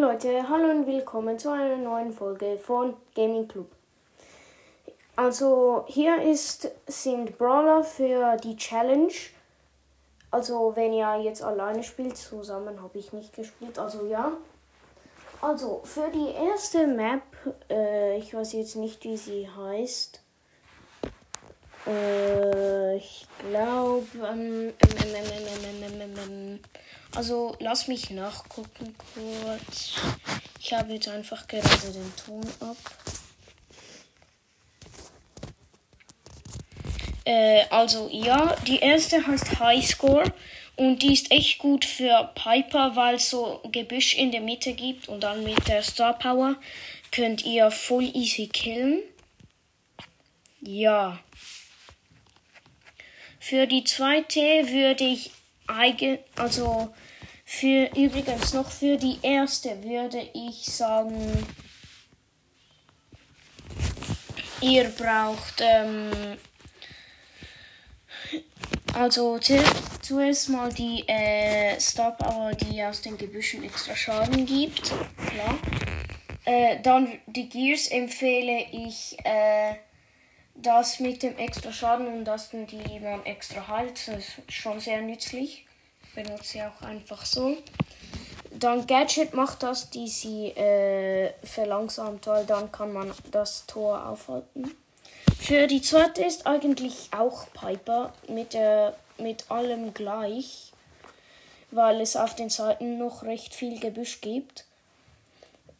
Leute, hallo und willkommen zu einer neuen Folge von Gaming Club. Also hier ist, sind Brawler für die Challenge. Also wenn ihr jetzt alleine spielt, zusammen habe ich nicht gespielt, also ja. Also für die erste Map, äh, ich weiß jetzt nicht, wie sie heißt. Äh, ich glaube, ähm, also lass mich nachgucken kurz. Ich habe jetzt einfach gerade den Ton ab. Äh, also ja, die erste heißt Highscore und die ist echt gut für Piper, weil es so Gebüsch in der Mitte gibt und dann mit der Star Power könnt ihr voll easy killen. Ja. Für die zweite würde ich eigen, also für übrigens noch für die erste würde ich sagen, ihr braucht ähm, also zuerst mal die äh, Star Power, die aus den Gebüschen extra Schaden gibt, klar. Äh, dann die Gears empfehle ich äh, das mit dem extra Schaden und das, die man extra heilt, ist schon sehr nützlich. Benutze ich auch einfach so. Dann Gadget macht das, die sie äh, verlangsamt, weil dann kann man das Tor aufhalten. Für die zweite ist eigentlich auch Piper mit, äh, mit allem gleich, weil es auf den Seiten noch recht viel Gebüsch gibt.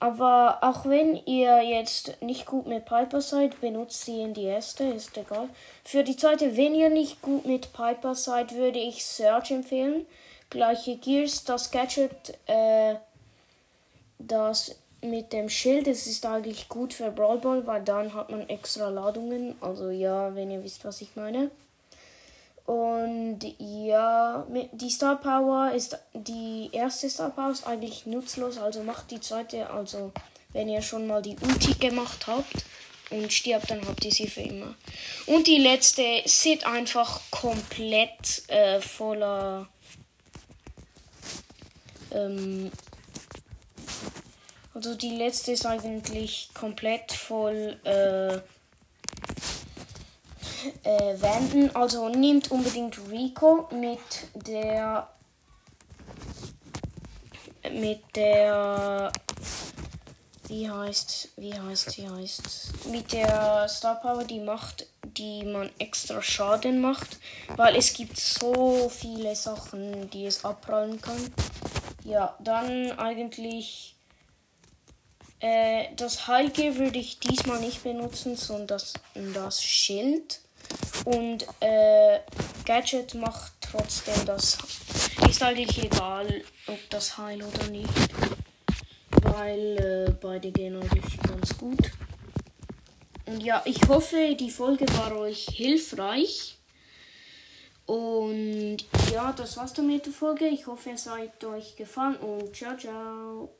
Aber auch wenn ihr jetzt nicht gut mit Piper seid, benutzt sie in die erste, ist egal. Für die zweite, wenn ihr nicht gut mit Piper seid, würde ich Search empfehlen. Gleiche Gears, das Gadget, äh, das mit dem Schild, das ist eigentlich gut für Brawl Ball, weil dann hat man extra Ladungen. Also ja, wenn ihr wisst, was ich meine. Und ja, die Star Power ist die erste Star Power ist eigentlich nutzlos, also macht die zweite, also wenn ihr schon mal die Ulti gemacht habt und stirbt, dann habt ihr sie für immer. Und die letzte sieht einfach komplett äh, voller ähm, also die letzte ist eigentlich komplett voll äh, äh, wenden. Also nehmt unbedingt Rico mit der mit der wie heißt wie heißt wie heißt mit der Star Power die macht die man extra Schaden macht. Weil es gibt so viele Sachen die es abprallen kann. Ja dann eigentlich äh, das Heilge würde ich diesmal nicht benutzen sondern das das Schild und äh, Gadget macht trotzdem das. Ist eigentlich egal, ob das Heil oder nicht. Weil äh, beide gehen eigentlich ganz gut. Und ja, ich hoffe, die Folge war euch hilfreich. Und ja, das war's dann mit der Folge. Ich hoffe, es hat euch gefallen und ciao, ciao.